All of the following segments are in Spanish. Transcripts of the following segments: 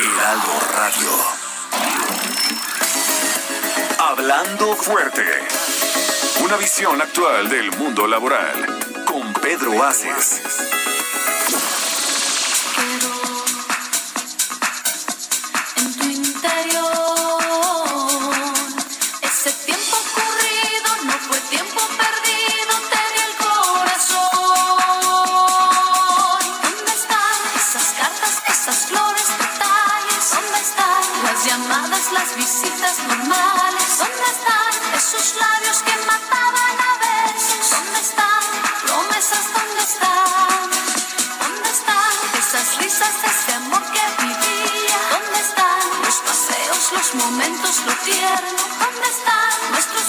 Heraldo Radio. Hablando fuerte. Una visión actual del mundo laboral. Con Pedro Aces. Las visitas normales? ¿Dónde están esos labios que mataban a besos? ¿Dónde están promesas? ¿Dónde están? ¿Dónde están esas risas, ese amor que vivía? ¿Dónde están los paseos, los momentos, lo tierno? ¿Dónde están nuestros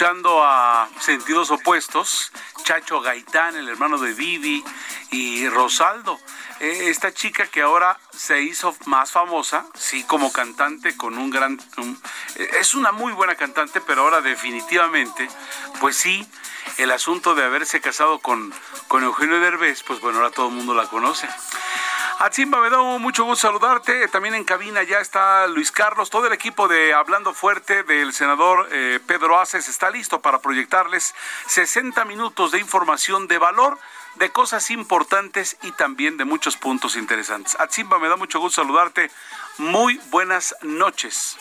escuchando a Sentidos Opuestos, Chacho Gaitán, el hermano de Vivi, y Rosaldo. Eh, esta chica que ahora se hizo más famosa, sí, como cantante, con un gran... eh, es una muy buena cantante, pero ahora definitivamente, pues sí, el asunto de haberse casado con, con Eugenio Derbez, pues bueno, ahora todo el mundo la conoce. Atzimba, me da mucho gusto saludarte. También en cabina ya está Luis Carlos. Todo el equipo de Hablando Fuerte del senador eh, Pedro Aces está listo para proyectarles 60 minutos de información de valor, de cosas importantes y también de muchos puntos interesantes. Atzimba, me da mucho gusto saludarte. Muy buenas noches.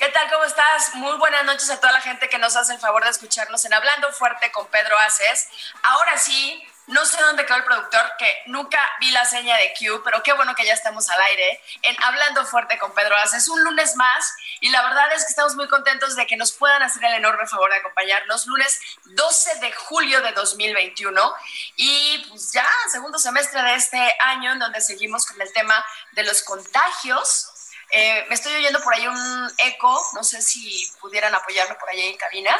¿Qué tal? ¿Cómo estás? Muy buenas noches a toda la gente que nos hace el favor de escucharnos en Hablando Fuerte con Pedro Aces. Ahora sí, no sé dónde quedó el productor, que nunca vi la seña de Q, pero qué bueno que ya estamos al aire en Hablando Fuerte con Pedro Aces. Un lunes más y la verdad es que estamos muy contentos de que nos puedan hacer el enorme favor de acompañarnos. Lunes 12 de julio de 2021 y pues ya segundo semestre de este año en donde seguimos con el tema de los contagios. Eh, me estoy oyendo por ahí un eco, no sé si pudieran apoyarme por ahí en cabina.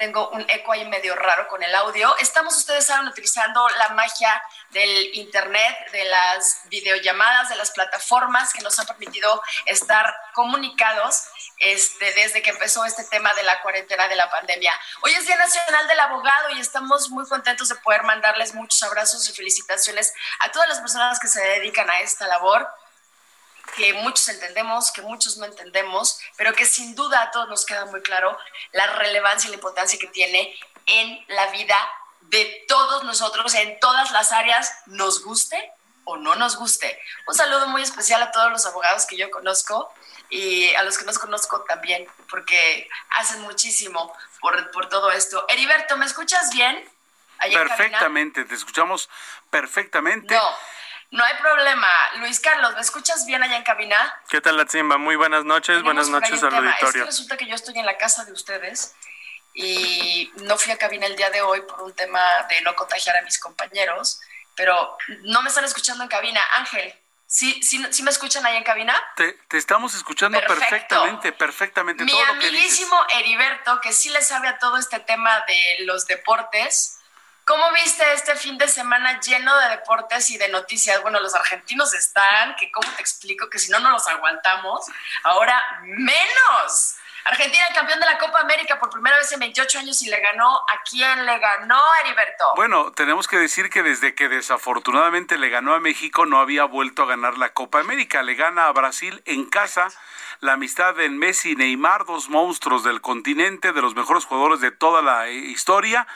Tengo un eco ahí medio raro con el audio. Estamos, ustedes saben, utilizando la magia del Internet, de las videollamadas, de las plataformas que nos han permitido estar comunicados este, desde que empezó este tema de la cuarentena de la pandemia. Hoy es Día Nacional del Abogado y estamos muy contentos de poder mandarles muchos abrazos y felicitaciones a todas las personas que se dedican a esta labor que muchos entendemos, que muchos no entendemos, pero que sin duda a todos nos queda muy claro la relevancia y la importancia que tiene en la vida de todos nosotros, en todas las áreas, nos guste o no nos guste. Un saludo muy especial a todos los abogados que yo conozco y a los que no conozco también, porque hacen muchísimo por, por todo esto. Heriberto, ¿me escuchas bien? Perfectamente, te escuchamos perfectamente. No, no hay problema. Luis Carlos, ¿me escuchas bien allá en cabina? ¿Qué tal, Latzimba? Muy buenas noches, Tenemos buenas noches al auditorio. Es que resulta que yo estoy en la casa de ustedes y no fui a cabina el día de hoy por un tema de no contagiar a mis compañeros, pero no me están escuchando en cabina. Ángel, ¿sí, sí, sí me escuchan ahí en cabina? Te, te estamos escuchando Perfecto. perfectamente, perfectamente. Mi todo lo que dices. amiguísimo Heriberto, que sí le sabe a todo este tema de los deportes. ¿Cómo viste este fin de semana lleno de deportes y de noticias? Bueno, los argentinos están, que cómo te explico que si no, no los aguantamos. Ahora menos. Argentina, campeón de la Copa América por primera vez en 28 años y le ganó a quién le ganó, Heriberto. Bueno, tenemos que decir que desde que desafortunadamente le ganó a México no había vuelto a ganar la Copa América. Le gana a Brasil en casa la amistad de Messi y Neymar, dos monstruos del continente, de los mejores jugadores de toda la eh, historia.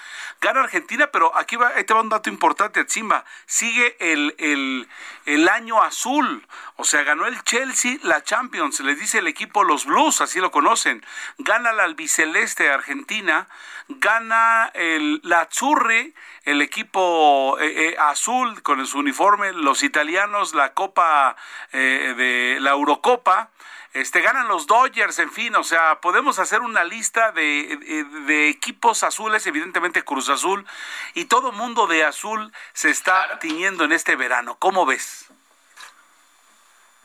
Gana Argentina, pero aquí va, te va un dato importante, Atzimba. Sigue el, el, el año azul. O sea, ganó el Chelsea la Champions, les dice el equipo los Blues, así lo conocen. Gana la albiceleste Argentina, gana el, la Azzurri, el equipo eh, eh, azul con su uniforme, los italianos la Copa de la Eurocopa este, ganan los Dodgers, en fin, o sea, podemos hacer una lista de, equipos azules, evidentemente Cruz Azul, y todo mundo de azul se está tiñendo en este verano. ¿Cómo ves?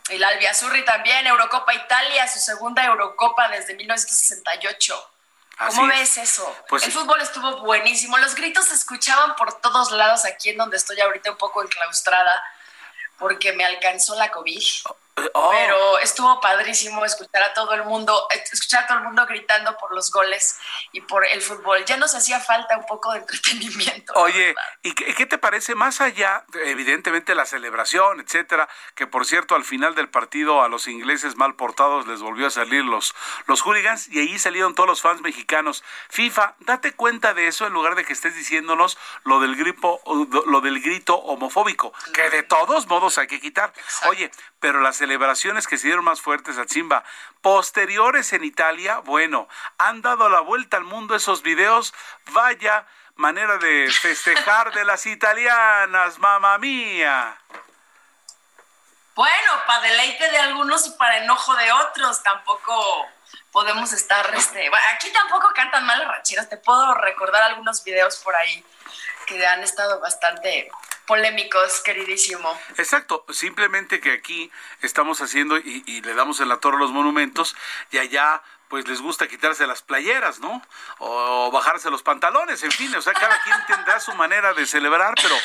El Albiazurri también, Eurocopa Italia, su segunda Eurocopa desde 1968. ¿Cómo ves eso? Pues el fútbol estuvo buenísimo. Los gritos se escuchaban por todos lados aquí en donde estoy ahorita un poco enclaustrada porque me alcanzó la COVID. Oh. Pero estuvo padrísimo escuchar a todo el mundo, escuchar a todo el mundo gritando por los goles y por el fútbol. Ya nos hacía falta un poco de entretenimiento. Oye, ¿y qué, te parece más allá, evidentemente la celebración, etcétera, que por cierto al final del partido a los ingleses mal portados les volvió a salir los los hooligans y ahí salieron todos los fans mexicanos. FIFA, date cuenta de eso en lugar de que estés diciéndonos lo del grito, lo del grito homofóbico, que de todos modos hay que quitar. Oye, pero las celebraciones que se dieron más fuertes a Chimba, posteriores en Italia, bueno, han dado la vuelta al mundo esos videos, vaya manera de festejar de las italianas, mamá mía. Bueno, para deleite de algunos y para enojo de otros, tampoco podemos estar, este, aquí tampoco cantan mal las rancheras, te puedo recordar algunos videos por ahí que han estado bastante polémicos, queridísimo. Exacto, simplemente que aquí estamos haciendo y, le damos en la torre a los monumentos y allá pues les gusta quitarse las playeras, ¿no? O bajarse los pantalones, en fin, o sea, cada quien tendrá su manera de celebrar, pero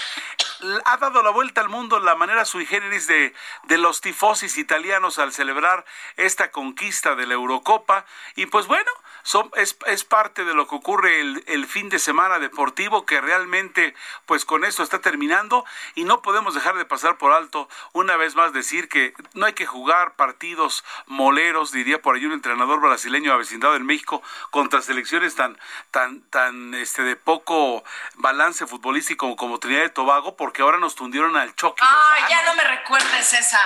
ha dado la vuelta al mundo la manera sui generis de, de los tifosis italianos al celebrar esta conquista de la Eurocopa. Y pues bueno, son, es, es, parte de lo que ocurre el, el, fin de semana deportivo que realmente pues con esto está terminando y no podemos dejar de pasar por alto una vez más decir que no hay que jugar partidos moleros, diría por ahí un entrenador brasileño avecindado en México contra selecciones tan tan tan este de poco balance futbolístico como Trinidad y Tobago porque ahora nos tundieron al choque. Ay, ya no me recuerdes esa.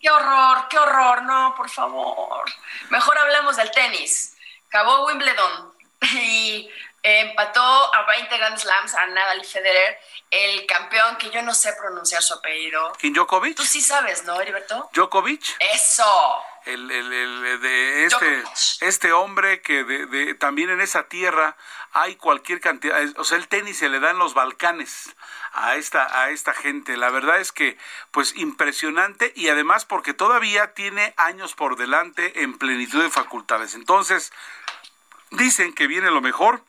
Qué horror, qué horror, no, por favor. Mejor hablemos del tenis. Acabó Wimbledon. Y empató a 20 Grand Slams a Nadal y Federer, el campeón que yo no sé pronunciar su apellido. ¿Quién Djokovic? Tú sí sabes, ¿no, Heriberto? Djokovic. Eso. El, el, el, de este, este hombre que de, también en esa tierra hay cualquier cantidad, o sea, el tenis se le da en los Balcanes a esta, a esta gente. La verdad es que, pues, impresionante y además porque todavía tiene años por delante en plenitud de facultades. Entonces, dicen que viene lo mejor.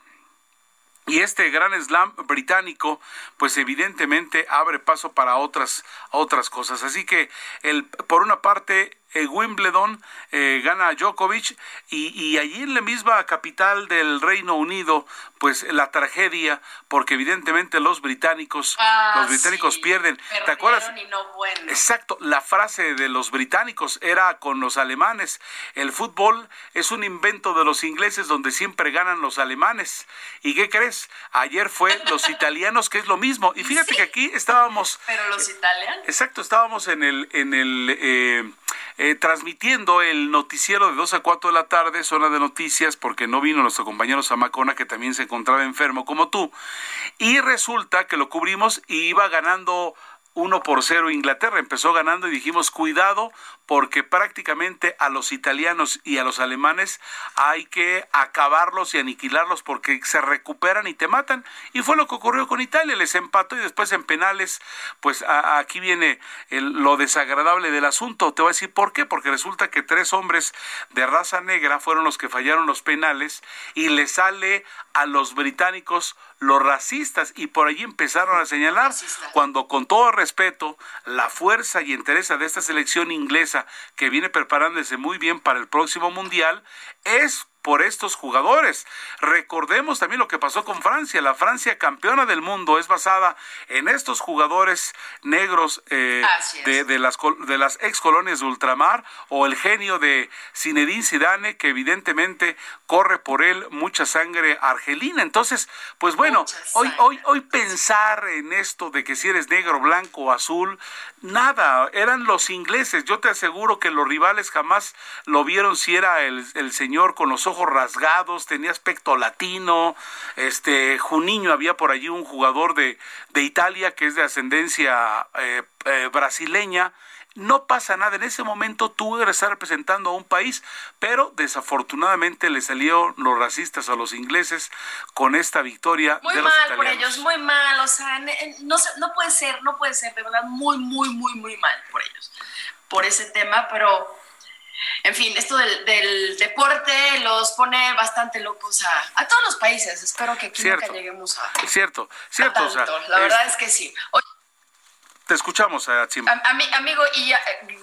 Y este gran slam británico, pues evidentemente abre paso para otras, otras cosas. Así que, el, por una parte, eh, Wimbledon eh, gana a Djokovic y, allí en la misma capital del Reino Unido, pues la tragedia, porque evidentemente los británicos, ah, los británicos pierden. ¿Te acuerdas? Exacto, la frase de los británicos era con los alemanes. El fútbol es un invento de los ingleses donde siempre ganan los alemanes. ¿Y qué crees? Ayer fue los italianos, que es lo mismo. Y fíjate que aquí estábamos. Pero los italianos. Exacto, estábamos en el, en el eh, eh, transmitiendo el noticiero de 2 a 4 de la tarde, zona de noticias, porque no vino nuestro compañero Zamacona, que también se encontraba enfermo como tú. Y resulta que lo cubrimos y iba ganando 1 por 0 Inglaterra. Empezó ganando y dijimos, cuidado, porque prácticamente a los italianos y a los alemanes hay que acabarlos y aniquilarlos porque se recuperan y te matan. Y fue lo que ocurrió con Italia, les empató y después en penales, pues aquí viene lo desagradable del asunto. Te voy a decir por qué, porque resulta que tres hombres de raza negra fueron los que fallaron los penales y le sale a los británicos los racistas y por allí empezaron a señalar cuando con todo respeto la fuerza y interés de esta selección inglesa que viene preparándose muy bien para el próximo mundial, es por estos jugadores. Recordemos también lo que pasó con Francia. La Francia campeona del mundo es basada en estos jugadores negros eh, de, las, de las ex colonias de ultramar o el genio de Zinedine Zidane que evidentemente corre por él mucha sangre argelina. Entonces, pues bueno, hoy, hoy, hoy pensar en esto de que si eres negro, blanco o azul, nada, eran los ingleses. Yo te aseguro que los rivales jamás lo vieron si era el, el señor con los ojos rasgados, tenía aspecto latino, este, Juniño había por allí un jugador de, de Italia que es de ascendencia eh, eh, brasileña, no pasa nada. En ese momento tú eres representando a un país, pero desafortunadamente le salieron los racistas a los ingleses con esta victoria. Muy mal por ellos, muy mal. O sea, no, no puede ser, no puede ser, de verdad, muy, muy, muy, muy mal por ellos, por ese tema, pero. En fin, esto del, deporte los pone bastante locos a, todos los países. Espero que aquí nunca lleguemos a. Cierto, cierto. la verdad es que sí. Te escuchamos, eh, Chima. amigo, y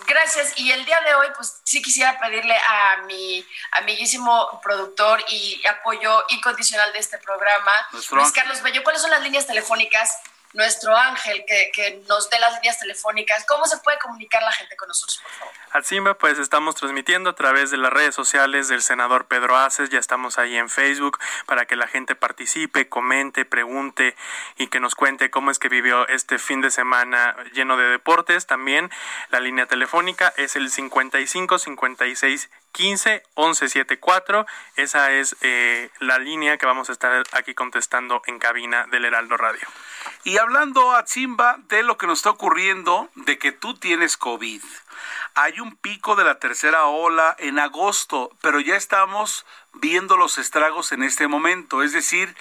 gracias. Y el día de hoy, pues sí quisiera pedirle a mi amiguísimo productor y apoyo incondicional de este programa, Luis Carlos Bello, ¿cuáles son las líneas telefónicas nuestro ángel que, que, nos dé las líneas telefónicas. ¿Cómo se puede comunicar la gente con nosotros, por favor? Simba, pues estamos transmitiendo a través de las redes sociales del senador Pedro Aces, ya estamos ahí en Facebook para que la gente participe, comente, pregunte y que nos cuente cómo es que vivió este fin de semana lleno de deportes. También la línea telefónica es el 55 56 15 11 74. Esa es eh, la línea que vamos a estar aquí contestando en cabina del Heraldo Radio. Y hablando a Simba de lo que nos está ocurriendo, de que tú tienes COVID. Hay un pico de la tercera ola en agosto, pero ya estamos viendo los estragos en este momento. Es decir,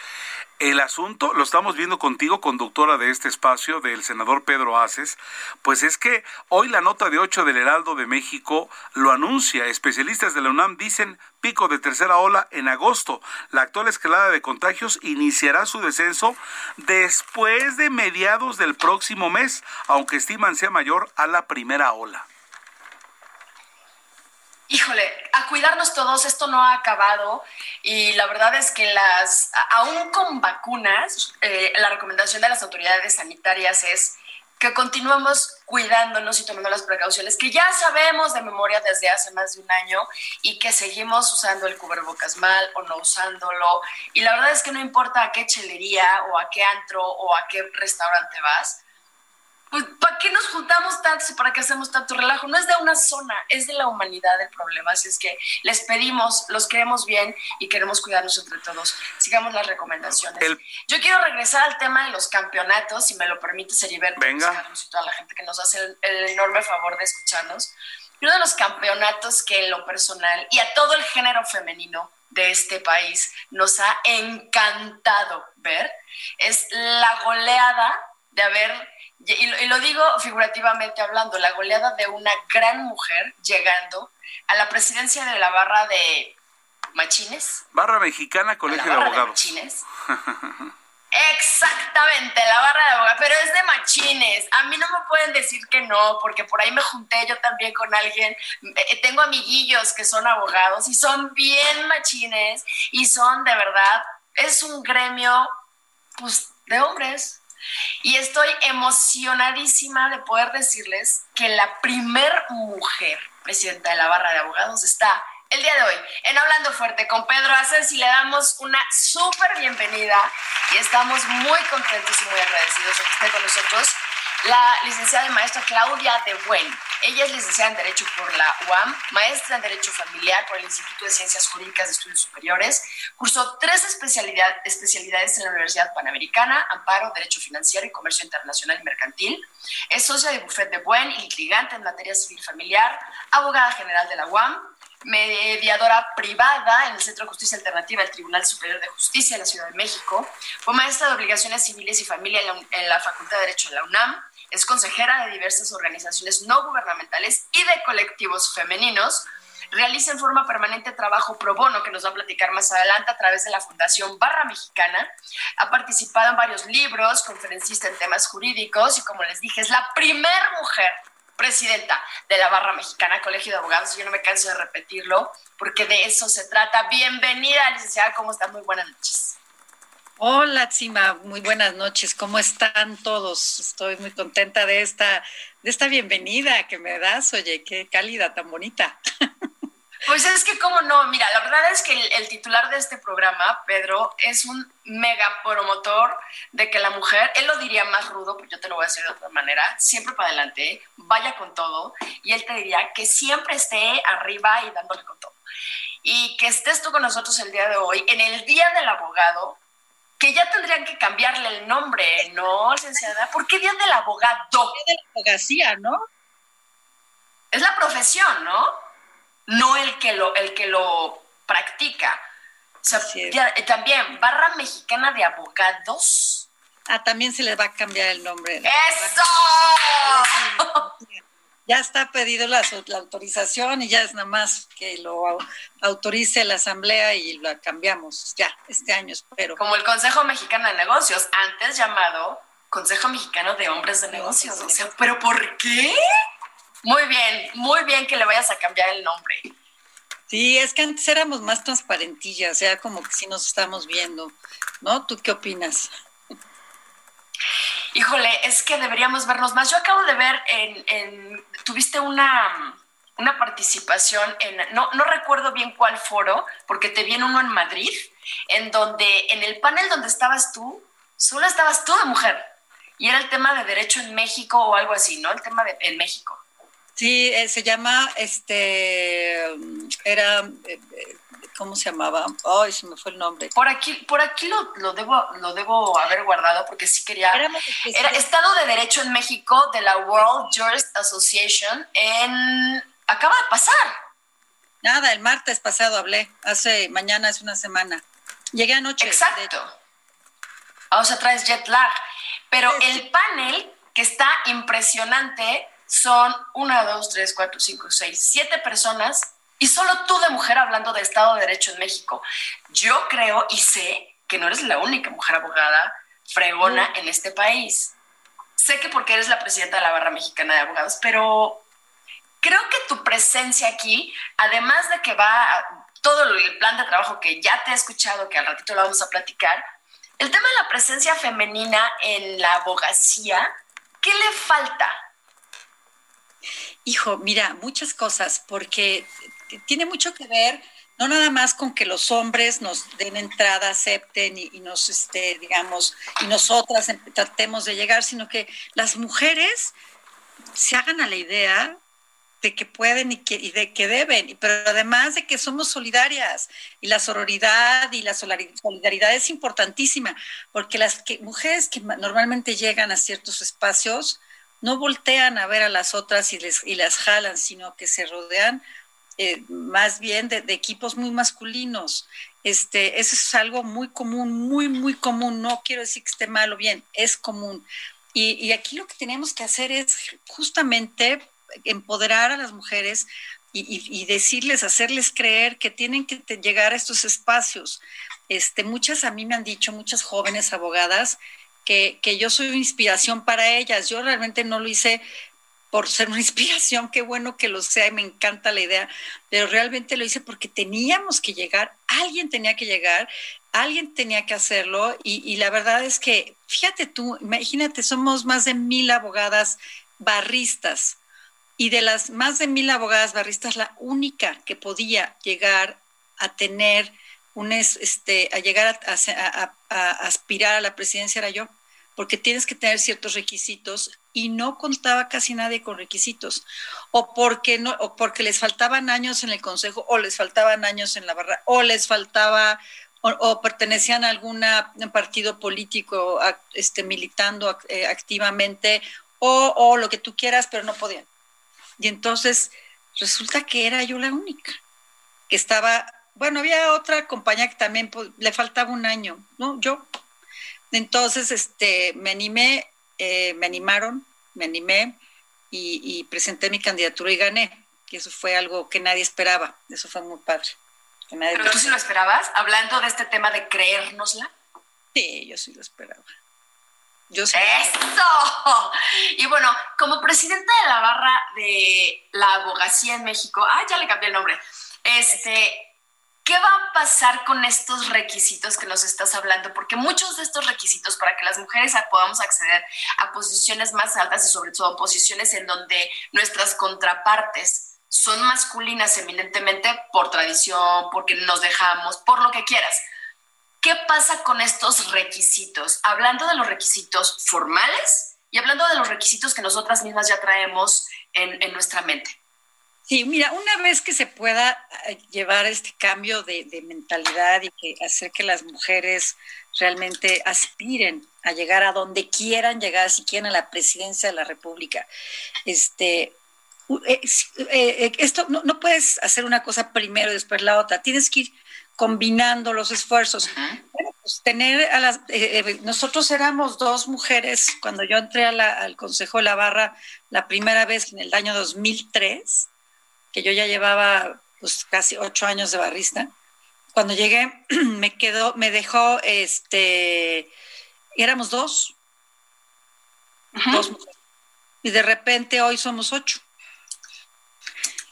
el asunto, lo estamos viendo contigo, conductora de este espacio, del senador Pedro Aces, pues es que hoy la nota de 8 del Heraldo de México lo anuncia. Especialistas de la UNAM dicen pico de tercera ola en agosto. La actual escalada de contagios iniciará su descenso después de mediados del próximo mes, aunque estiman sea mayor a la primera ola híjole, a cuidarnos todos, esto no ha acabado y la verdad es que las, aún con vacunas, eh, la recomendación de las autoridades sanitarias es que continuemos cuidándonos y tomando las precauciones que ya sabemos de memoria desde hace más de un año y que seguimos usando el cubrebocas mal o no usándolo. Y la verdad es que no importa a qué chelería o a qué antro o a qué restaurante vas, pues, ¿para qué nos juntamos tanto y para qué hacemos tanto relajo? No es de una zona, es de la humanidad el problema. Así es que les pedimos, los queremos bien y queremos cuidarnos entre todos. Sigamos las recomendaciones. Yo quiero regresar al tema de los campeonatos, si me lo permite, Seriberto, Venga. y toda la gente que nos hace el, enorme favor de escucharnos. Uno de los campeonatos que en lo personal y a todo el género femenino de este país nos ha encantado ver es la goleada de haber y lo, digo figurativamente hablando, la goleada de una gran mujer llegando a la presidencia de la barra de Machines. Barra Mexicana, Colegio de Abogados. Machines. Exactamente, la barra de abogados, pero es de machines. A mí no me pueden decir que no, porque por ahí me junté yo también con alguien. Eh, tengo amiguillos que son abogados y son bien machines y son de verdad, es un gremio pues de hombres, y estoy emocionadísima de poder decirles que la primer mujer presidenta de la barra de abogados está el día de hoy en Hablando Fuerte con Pedro Aces y le damos una súper bienvenida y estamos muy contentos y muy agradecidos de que esté con nosotros la licenciada y maestra Claudia de Buen. Ella es licenciada en Derecho por la UAM, maestra en Derecho Familiar por el Instituto de Ciencias Jurídicas de Estudios Superiores. Cursó tres especialidades en la Universidad Panamericana, Amparo, Derecho Financiero y Comercio Internacional y Mercantil. Es socia de Buffet de Buen y litigante en materia civil familiar, abogada general de la UAM, mediadora privada en el Centro de Justicia Alternativa del Tribunal Superior de Justicia de la Ciudad de México. Fue maestra de Obligaciones Civiles y Familia en la Facultad de Derecho de la UNAM es consejera de diversas organizaciones no gubernamentales y de colectivos femeninos. Realiza en forma permanente trabajo pro bono, que nos va a platicar más adelante a través de la Fundación Barra Mexicana. Ha participado en varios libros, conferencista en temas jurídicos y, como les dije, es la primer mujer presidenta de la Barra Mexicana Colegio de Abogados. Yo no me canso de repetirlo porque de eso se trata. Bienvenida, licenciada, ¿cómo está? Muy buenas noches. Hola, Tsima, muy buenas noches. ¿Cómo están todos? Estoy muy contenta de esta, de esta bienvenida que me das. Oye, qué cálida, tan bonita. Pues es que, cómo no, mira, la verdad es que el, titular de este programa, Pedro, es un mega promotor de que la mujer, él lo diría más rudo, pero yo te lo voy a decir de otra manera, siempre para adelante, vaya con todo, y él te diría que siempre esté arriba y dándole con todo. Y que estés tú con nosotros el día de hoy, en el Día del Abogado, que ya tendrían que cambiarle el nombre, ¿no, licenciada? ¿Por qué Día del Abogado? Día de la abogacía, ¿no? Es la profesión, ¿no? no el que lo, el que lo practica. también, Barra Mexicana de Abogados. Ah, también se les va a cambiar el nombre. ¡Eso! Ya está pedido la, autorización y ya es nada más que lo autorice la asamblea y lo cambiamos ya este año, espero. Como el Consejo Mexicano de Negocios, antes llamado Consejo Mexicano de Hombres de Negocios. O sea, ¿pero por qué? Muy bien, muy bien que le vayas a cambiar el nombre. Sí, es que antes éramos más transparentillas, o sea, como que sí nos estamos viendo, ¿no? ¿Tú qué opinas? Híjole, es que deberíamos vernos más. Yo acabo de ver en, tuviste una, una participación en, no, no recuerdo bien cuál foro, porque te vi en uno en Madrid, en donde, en el panel donde estabas tú, solo estabas tú de mujer. Y era el tema de derecho en México o algo así, ¿no? El tema de en México. Sí, eh, se llama, este, era, eh, eh, ¿cómo se llamaba? Ay, se me fue el nombre. Por aquí, por aquí lo, lo, debo, lo debo haber guardado porque sí quería. Era Estado de Derecho en México de la World Jurist Association en. Acaba de pasar. Nada, el martes pasado hablé, hace, mañana es una semana. Llegué anoche. Exacto. O sea, traes jet lag. Pero el panel, que está impresionante, son una, dos, tres, cuatro, cinco, seis, siete personas y solo tú de mujer hablando de Estado de Derecho en México. Yo creo y sé que no eres la única mujer abogada fregona en este país. Sé que porque eres la presidenta de la Barra Mexicana de Abogados, pero creo que tu presencia aquí, además de que va todo el plan de trabajo que ya te he escuchado, que al ratito lo vamos a platicar, el tema de la presencia femenina en la abogacía, ¿qué le falta? Hijo, mira, muchas cosas, porque tiene mucho que ver no nada más con que los hombres nos den entrada, acepten y, nos, este, digamos, y nosotras tratemos de llegar, sino que las mujeres se hagan a la idea de que pueden y, que, y de que deben, pero además de que somos solidarias y la sororidad y la solidaridad es importantísima, porque las que, mujeres que normalmente llegan a ciertos espacios, no voltean a ver a las otras y, les, y las jalan, sino que se rodean eh, más bien de, equipos muy masculinos. Este, eso es algo muy común, muy, muy común. No quiero decir que esté mal o bien, es común. Y, aquí lo que tenemos que hacer es justamente empoderar a las mujeres y, decirles, hacerles creer que tienen que llegar a estos espacios. Este, muchas a mí me han dicho, muchas jóvenes abogadas, que, yo soy inspiración para ellas. Yo realmente no lo hice por ser una inspiración, qué bueno que lo sea y me encanta la idea, pero realmente lo hice porque teníamos que llegar, alguien tenía que llegar, alguien tenía que hacerlo y, la verdad es que, fíjate tú, imagínate, somos más de mil abogadas barristas y de las más de mil abogadas barristas, la única que podía llegar a tener un, este, a llegar a, aspirar a la presidencia era yo, porque tienes que tener ciertos requisitos y no contaba casi nadie con requisitos, o porque, no, o porque les faltaban años en el consejo, o les faltaban años en la barra, o les faltaba, o, pertenecían a algún partido político este, militando eh, activamente, o, o lo que tú quieras, pero no podían. Y entonces resulta que era yo la única que estaba bueno, había otra compañía que también pues, le faltaba un año, ¿no? Yo. Entonces, este, me animé, eh, me animaron, me animé y, presenté mi candidatura y gané. Que eso fue algo que nadie esperaba. Eso fue muy padre. ¿Pero tú sí lo esperabas? Hablando de este tema de creérnosla. Sí, yo sí lo esperaba. Yo sé. ¡Eso! Y bueno, como presidenta de la barra de la abogacía en México, ah, ya le cambié el nombre. Este, ¿Qué va a pasar con estos requisitos que nos estás hablando? Porque muchos de estos requisitos para que las mujeres podamos acceder a posiciones más altas y sobre todo posiciones en donde nuestras contrapartes son masculinas eminentemente por tradición, porque nos dejamos, por lo que quieras. ¿Qué pasa con estos requisitos? Hablando de los requisitos formales y hablando de los requisitos que nosotras mismas ya traemos en, en nuestra mente. Sí, mira, una vez que se pueda eh, llevar este cambio de, mentalidad y que hacer que las mujeres realmente aspiren a llegar a donde quieran llegar, si quieren a la presidencia de la República, este, eh, eh, esto no, no, puedes hacer una cosa primero y después la otra, tienes que ir combinando los esfuerzos. Bueno, pues tener a las, nosotros éramos dos mujeres cuando yo entré al Consejo de la Barra la primera vez en el año 2003 que yo ya llevaba pues casi ocho años de barrista. Cuando llegué, me quedó, me dejó, este, éramos dos, dos mujeres. Y de repente hoy somos ocho.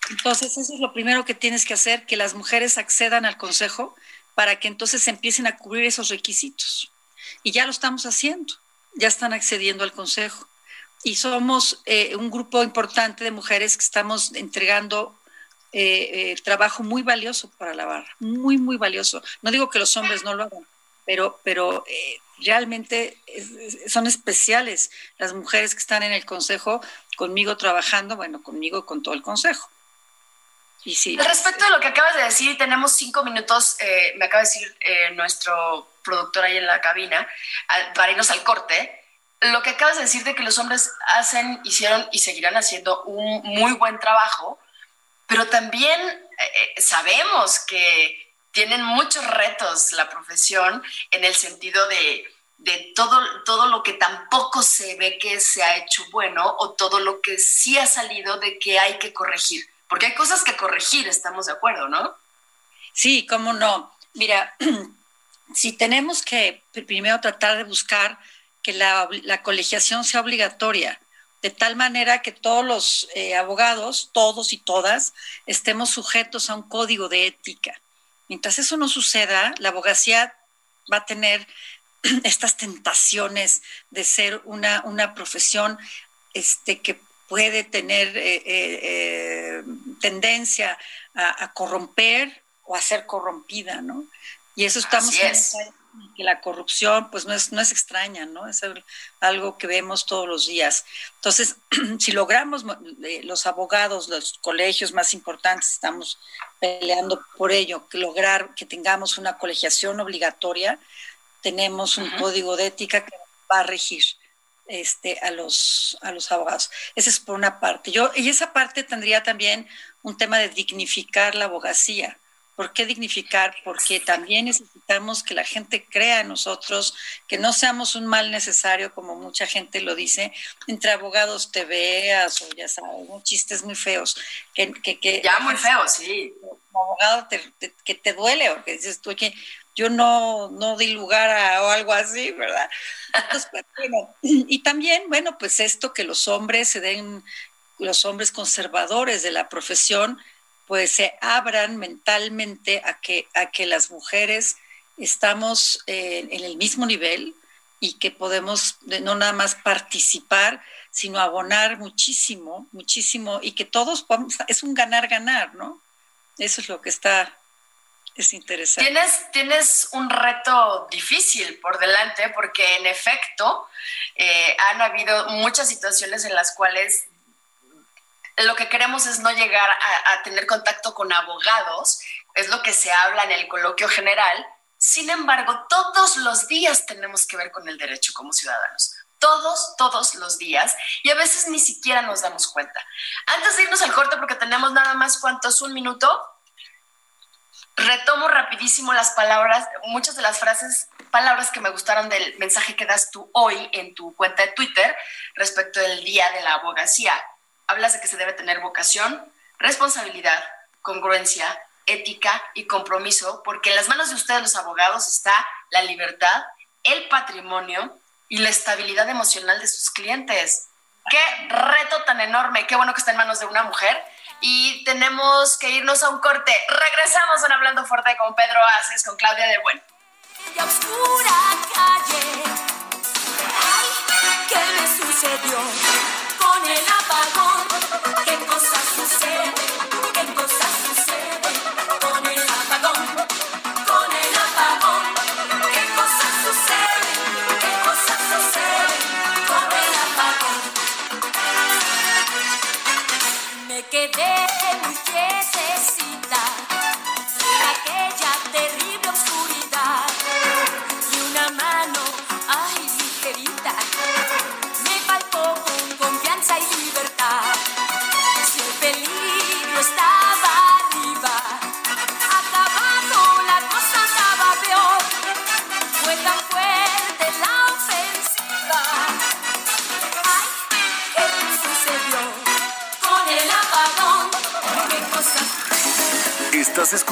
Entonces, eso es lo primero que tienes que hacer, que las mujeres accedan al consejo para que entonces empiecen a cubrir esos requisitos. Y ya lo estamos haciendo, ya están accediendo al consejo y somos eh, un grupo importante de mujeres que estamos entregando eh, eh, trabajo muy valioso para la barra, muy, muy valioso. No digo que los hombres no lo hagan, pero, pero realmente son especiales las mujeres que están en el consejo conmigo trabajando, bueno, conmigo y con todo el consejo. Y sí, Respecto a lo que acabas de decir, tenemos cinco minutos, me acaba de decir nuestro productor ahí en la cabina, para irnos al corte lo que acabas de decir de que los hombres hacen, hicieron y seguirán haciendo un muy buen trabajo, pero también eh, eh, sabemos que tienen muchos retos la profesión en el sentido de, de todo, todo lo que tampoco se ve que se ha hecho bueno o todo lo que sí ha salido de que hay que corregir. Porque hay cosas que corregir, estamos de acuerdo, ¿no? Sí, cómo no. Mira, si tenemos que primero tratar de buscar que la, colegiación sea obligatoria, de tal manera que todos los eh, abogados, todos y todas, estemos sujetos a un código de ética. Mientras eso no suceda, la abogacía va a tener estas tentaciones de ser una, una profesión este, que puede tener eh, eh, tendencia a, corromper o a ser corrompida, ¿no? Y eso estamos que la corrupción pues no es, no es extraña, ¿no? Es algo que vemos todos los días. Entonces, si logramos eh, los abogados, los colegios más importantes, estamos peleando por ello, que lograr que tengamos una colegiación obligatoria, tenemos un código de ética que va a regir este, a, los, a los abogados. Esa es por una parte. Yo, y esa parte tendría también un tema de dignificar la abogacía ¿Por qué dignificar? Porque también necesitamos que la gente crea en nosotros, que no seamos un mal necesario, como mucha gente lo dice, entre abogados te veas o ya sabes, chistes muy feos. Que, que, ya muy feos, sí. Como abogado que te duele, o que dices tú que yo no, no di lugar a o algo así, ¿verdad? Entonces, pues, bueno, y también, bueno, pues esto que los hombres se den, los hombres conservadores de la profesión, pues se abran mentalmente a que, a que las mujeres estamos en el mismo nivel y que podemos no nada más participar, sino abonar muchísimo, muchísimo, y que todos es un ganar-ganar, ¿no? Eso es lo que está, es interesante. Tienes, tienes un reto difícil por delante, porque en efecto eh, han habido muchas situaciones en las cuales lo que queremos es no llegar a, tener contacto con abogados, es lo que se habla en el coloquio general. Sin embargo, todos los días tenemos que ver con el derecho como ciudadanos. Todos, todos los días. Y a veces ni siquiera nos damos cuenta. Antes de irnos al corte, porque tenemos nada más cuántos, un minuto, retomo rapidísimo las palabras, muchas de las frases, palabras que me gustaron del mensaje que das tú hoy en tu cuenta de Twitter respecto del Día de la Abogacía hablas de que se debe tener vocación, responsabilidad, congruencia, ética y compromiso, porque en las manos de ustedes los abogados está la libertad, el patrimonio y la estabilidad emocional de sus clientes. Qué reto tan enorme, qué bueno que está en manos de una mujer. Y tenemos que irnos a un corte. Regresamos en Hablando Fuerte con Pedro Aces, con Claudia de Bueno. oscura calle. ¿qué me sucedió con el apagón? ¿Qué cosas suceden?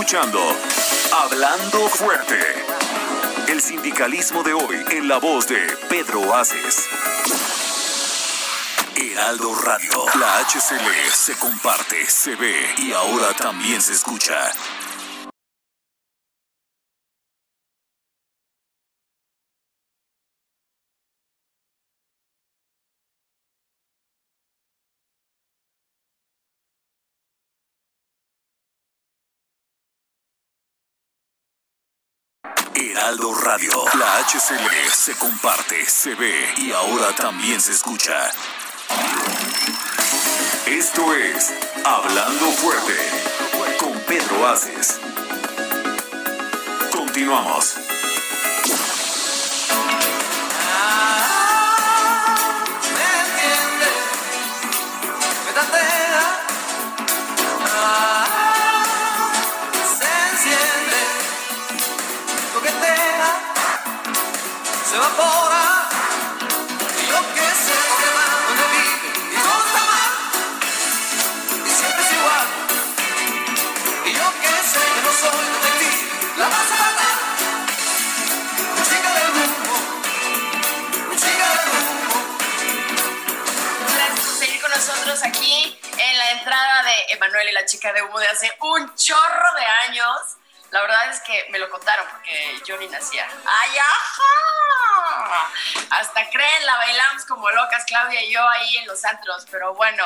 Escuchando Hablando Fuerte. El sindicalismo de hoy en la voz de Pedro Aces. Heraldo Radio. La HCL se comparte, se ve y ahora también se escucha. Se ve y ahora también se escucha. Esto es Hablando Fuerte con Pedro Aces. Continuamos. ah, coquetea, se evapora, Emanuel y la chica de humo de hace un chorro de años. La verdad es que me lo contaron porque yo ni nacía. ¡Ay, ajá! Hasta creen, la bailamos como locas, Claudia y yo ahí en los antros. Pero bueno,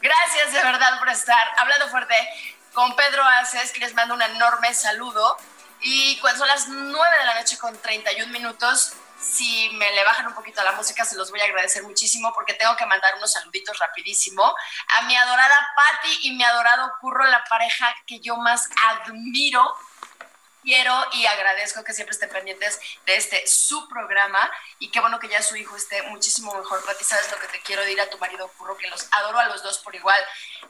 gracias de verdad por estar hablando fuerte con Pedro Aces, que les mando un enorme saludo. Y cuando son las 9 de la noche con 31 minutos, si me le bajan un poquito a la música, se los voy a agradecer muchísimo porque tengo que mandar unos saluditos rapidísimo a mi adorada Patti y mi adorado Curro, la pareja que yo más admiro quiero y agradezco que siempre estén pendientes de este su programa y qué bueno que ya su hijo esté muchísimo mejor. Pati, sabes lo que te quiero decir a tu marido Curro, que los adoro a los dos por igual.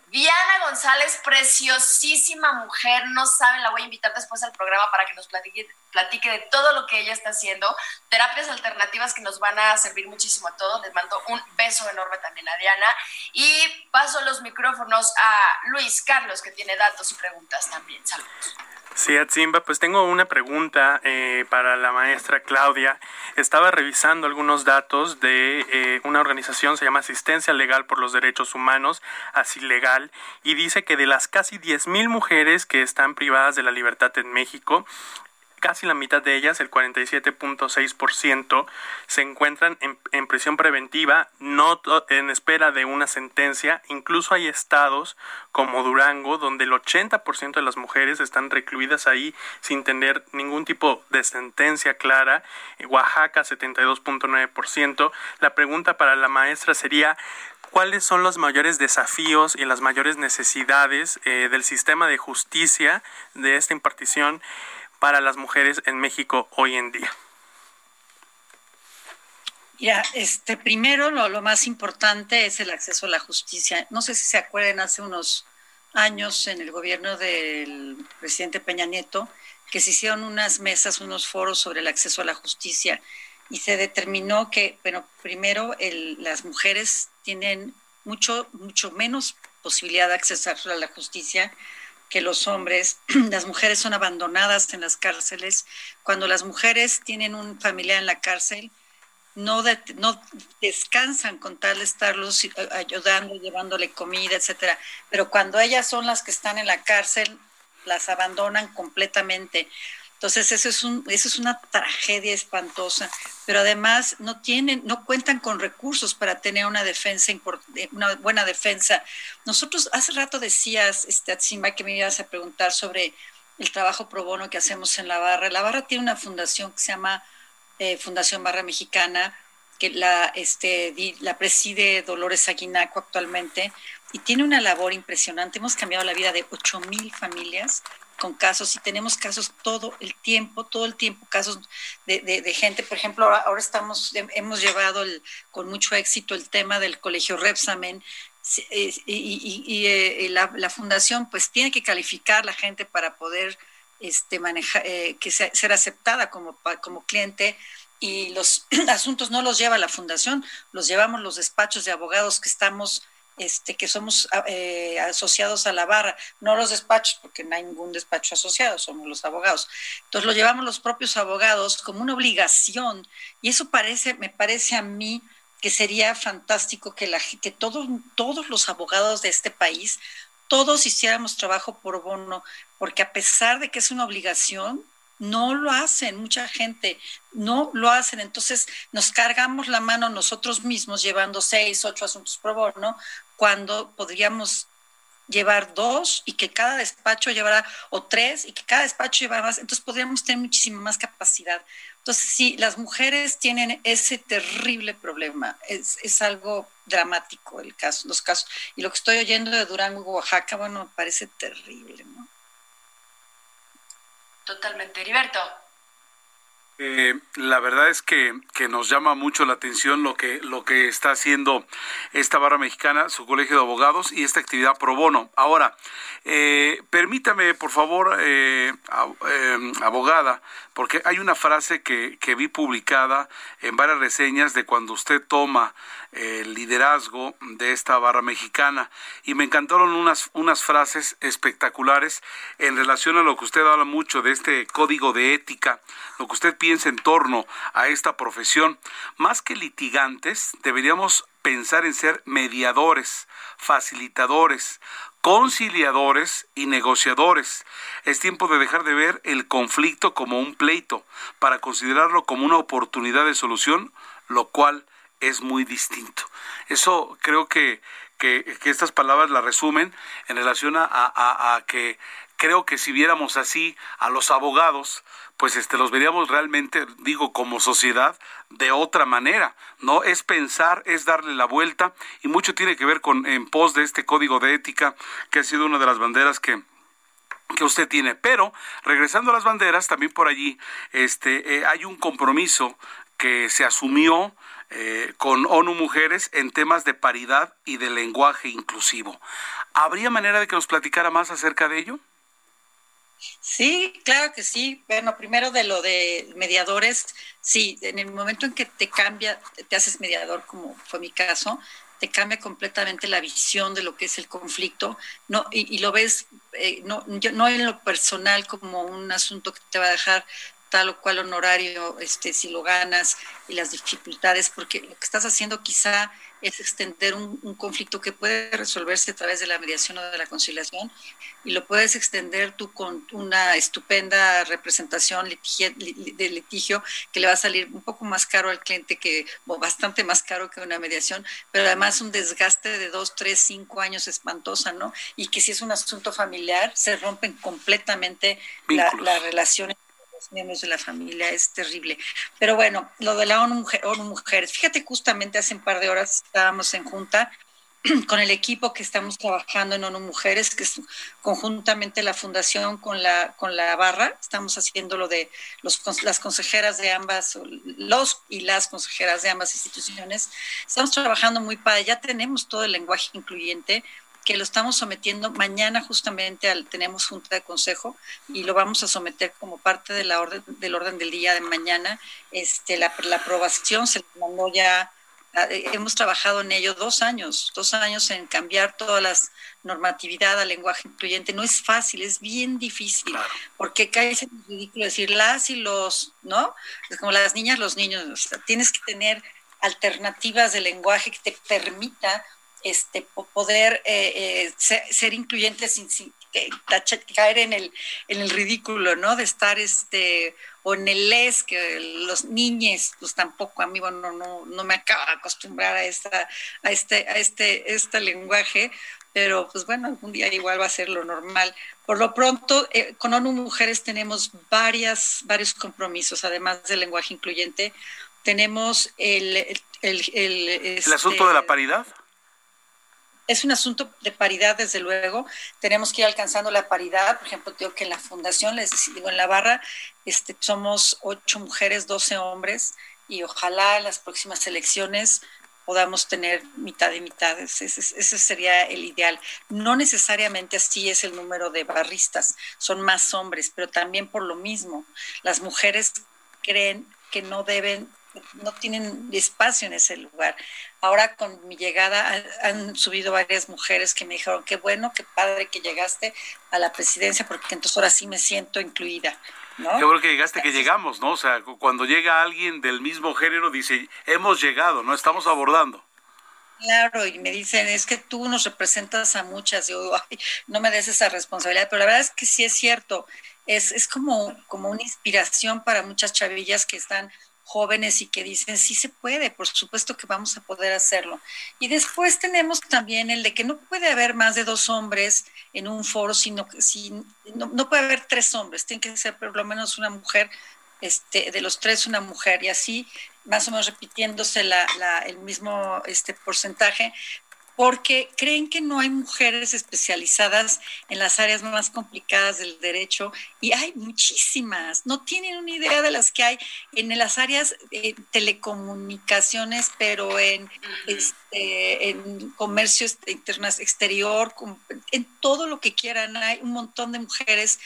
Diana González, preciosísima mujer, no saben, la voy a invitar después al programa para que nos platique, platique de todo lo que ella está haciendo, terapias alternativas que nos van a servir muchísimo a todos. Les mando un beso enorme también a Diana y paso los micrófonos a Luis Carlos, que tiene datos y preguntas también. Saludos. Sí, Atzimba, pues tengo una pregunta eh, para la maestra Claudia. Estaba revisando algunos datos de eh, una organización, se llama Asistencia Legal por los Derechos Humanos, así legal, y dice que de las casi 10.000 mujeres que están privadas de la libertad en México, casi la mitad de ellas, el 47.6%, se encuentran en, en, prisión preventiva, no en espera de una sentencia. Incluso hay estados como Durango, donde el 80% de las mujeres están recluidas ahí sin tener ningún tipo de sentencia clara. Oaxaca, 72.9%. La pregunta para la maestra sería, cuáles son los mayores desafíos y las mayores necesidades eh, del sistema de justicia de esta impartición para las mujeres en México hoy en día? Ya, este, primero lo, más importante es el acceso a la justicia. No sé si se acuerdan hace unos años en el gobierno del presidente Peña Nieto que se hicieron unas mesas, unos foros sobre el acceso a la justicia y se determinó que, bueno, primero las mujeres tienen mucho, mucho menos posibilidad de accesar a la justicia que los hombres. Las mujeres son abandonadas en las cárceles. Cuando las mujeres tienen un familiar en la cárcel, no, no descansan con tal de estarlos ayudando, llevándole comida, etcétera. Pero cuando ellas son las que están en la cárcel, las abandonan completamente. Entonces, eso es, una tragedia espantosa, pero además no tienen, no cuentan con recursos para tener una defensa, una buena defensa. Nosotros, hace rato decías, este, que me ibas a preguntar sobre el trabajo pro bono que hacemos en la barra. La barra tiene una fundación que se llama eh, Fundación Barra Mexicana, que la, este, la preside Dolores Aguinaco actualmente, y tiene una labor impresionante. Hemos cambiado la vida de 8 mil familias con casos y tenemos casos todo el tiempo, todo el tiempo, casos de, gente, por ejemplo, ahora, estamos, hemos llevado el, con mucho éxito el tema del colegio Repsamen. Y, eh, la, fundación pues tiene que calificar la gente para poder este, manejar, eh, que ser aceptada como, como cliente. Y los asuntos no los lleva la fundación, los llevamos los despachos de abogados que estamos este, que somos ah, eh, asociados a la barra, no los despachos, porque no hay ningún despacho asociado, somos los abogados. Entonces lo llevamos los propios abogados como una obligación y eso parece, me parece a mí que sería fantástico que, la, que todos, todos los abogados de este país, todos hiciéramos trabajo por bono, porque a pesar de que es una obligación, no lo hacen, mucha gente no lo hacen. Entonces nos cargamos la mano nosotros mismos llevando seis, ocho asuntos pro bono, cuando podríamos llevar dos y que cada despacho llevara, o tres y que cada despacho llevara más, entonces podríamos tener muchísima más capacidad. Entonces, sí, las mujeres tienen ese terrible problema, es, es algo dramático el caso, los casos. Y lo que estoy oyendo de Durango, Oaxaca, bueno, me parece terrible, ¿no? Totalmente. Heriberto. Eh, la verdad es que, que, nos llama mucho la atención lo que, lo que está haciendo esta barra mexicana, su colegio de abogados y esta actividad pro bono. Ahora, eh, permítame, por favor, eh, abogada, porque hay una frase que, que vi publicada en varias reseñas de cuando usted toma el liderazgo de esta barra mexicana y me encantaron unas, unas frases espectaculares en relación a lo que usted habla mucho de este código de ética, lo que usted piensa en torno a esta profesión. Más que litigantes, deberíamos pensar en ser mediadores, facilitadores, conciliadores y negociadores. Es tiempo de dejar de ver el conflicto como un pleito para considerarlo como una oportunidad de solución, lo cual es muy distinto. Eso creo que, que, estas palabras la resumen en relación a, a, que creo que si viéramos así a los abogados, pues este los veríamos realmente, digo, como sociedad de otra manera. No es pensar, es darle la vuelta y mucho tiene que ver con en pos de este código de ética que ha sido una de las banderas que que usted tiene. Pero regresando a las banderas, también por allí este, eh, hay un compromiso que se asumió eh, con ONU Mujeres en temas de paridad y de lenguaje inclusivo. ¿Habría manera de que nos platicara más acerca de ello? Sí, claro que sí. Bueno, primero de lo de mediadores, sí, en el momento en que te cambia, te haces mediador, como fue mi caso, te cambia completamente la visión de lo que es el conflicto, no, y, lo ves eh, no, no en lo personal como un asunto que te va a dejar tal o cual honorario, este, si lo ganas y las dificultades, porque lo que estás haciendo quizá es extender un, conflicto que puede resolverse a través de la mediación o de la conciliación y lo puedes extender tú con una estupenda representación de litigio que le va a salir un poco más caro al cliente que, o bastante más caro que una mediación, pero además un desgaste de dos, tres, cinco años espantosa, ¿no? Y que si es un asunto familiar, se rompen completamente las relaciones miembros de la familia, es terrible. Pero bueno, lo de la ONU, Mujeres, fíjate, justamente hace un par de horas estábamos en junta con el equipo que estamos trabajando en ONU Mujeres, que es conjuntamente la fundación con la, con la barra, estamos haciendo lo de los, las consejeras de ambas, los y las consejeras de ambas instituciones, estamos trabajando muy padre, ya tenemos todo el lenguaje incluyente, que lo estamos sometiendo mañana justamente al tenemos junta de consejo y lo vamos a someter como parte de la orden del orden del día de mañana. Este la, la aprobación se mandó ya hemos trabajado en ello dos años, dos años en cambiar todas las normatividad al lenguaje incluyente. No es fácil, es bien difícil, porque cae en ridículo decir las y los, ¿no? Es como las niñas, los niños. tienes que tener alternativas de lenguaje que te permita este, poder eh, eh, ser, incluyente sin, caer en el, en el ridículo, ¿no? De estar este o en el les, que los niños, pues tampoco a mí, bueno, no, no me acabo de acostumbrar a esta, a este, a este, este lenguaje, pero pues bueno, algún día igual va a ser lo normal. Por lo pronto, eh, con ONU Mujeres tenemos varias, varios compromisos, además del lenguaje incluyente. Tenemos el... ¿El, el, ¿El asunto de la este, paridad? Es un asunto de paridad, desde luego. Tenemos que ir alcanzando la paridad. Por ejemplo, digo que en la fundación, les digo, en la barra, este, somos ocho mujeres, doce hombres, y ojalá en las próximas elecciones podamos tener mitad y mitad. Ese, ese, sería el ideal. No necesariamente así es el número de barristas, son más hombres, pero también por lo mismo. Las mujeres creen que no deben no tienen espacio en ese lugar. Ahora con mi llegada han, subido varias mujeres que me dijeron, qué bueno, qué padre que llegaste a la presidencia, porque entonces ahora sí me siento incluida. ¿no? Qué bueno que llegaste, que llegamos, ¿no? O sea, cuando llega alguien del mismo género, dice, hemos llegado, ¿no? Estamos abordando. Claro, y me dicen, es que tú nos representas a muchas. Yo ay, no me des esa responsabilidad, pero la verdad es que sí es cierto. Es, es como, como una inspiración para muchas chavillas que están jóvenes y que dicen, sí se puede, por supuesto que vamos a poder hacerlo. Y después tenemos también el de que no puede haber más de dos hombres en un foro, sino que si, no, puede haber tres hombres, tiene que ser por lo menos una mujer, este, de los tres una mujer, y así más o menos repitiéndose la, el mismo este, porcentaje, porque creen que no hay mujeres especializadas en las áreas más complicadas del derecho y hay muchísimas, no tienen una idea de las que hay en las áreas de telecomunicaciones, pero en, este, en comercio exterior, en todo lo que quieran, hay un montón de mujeres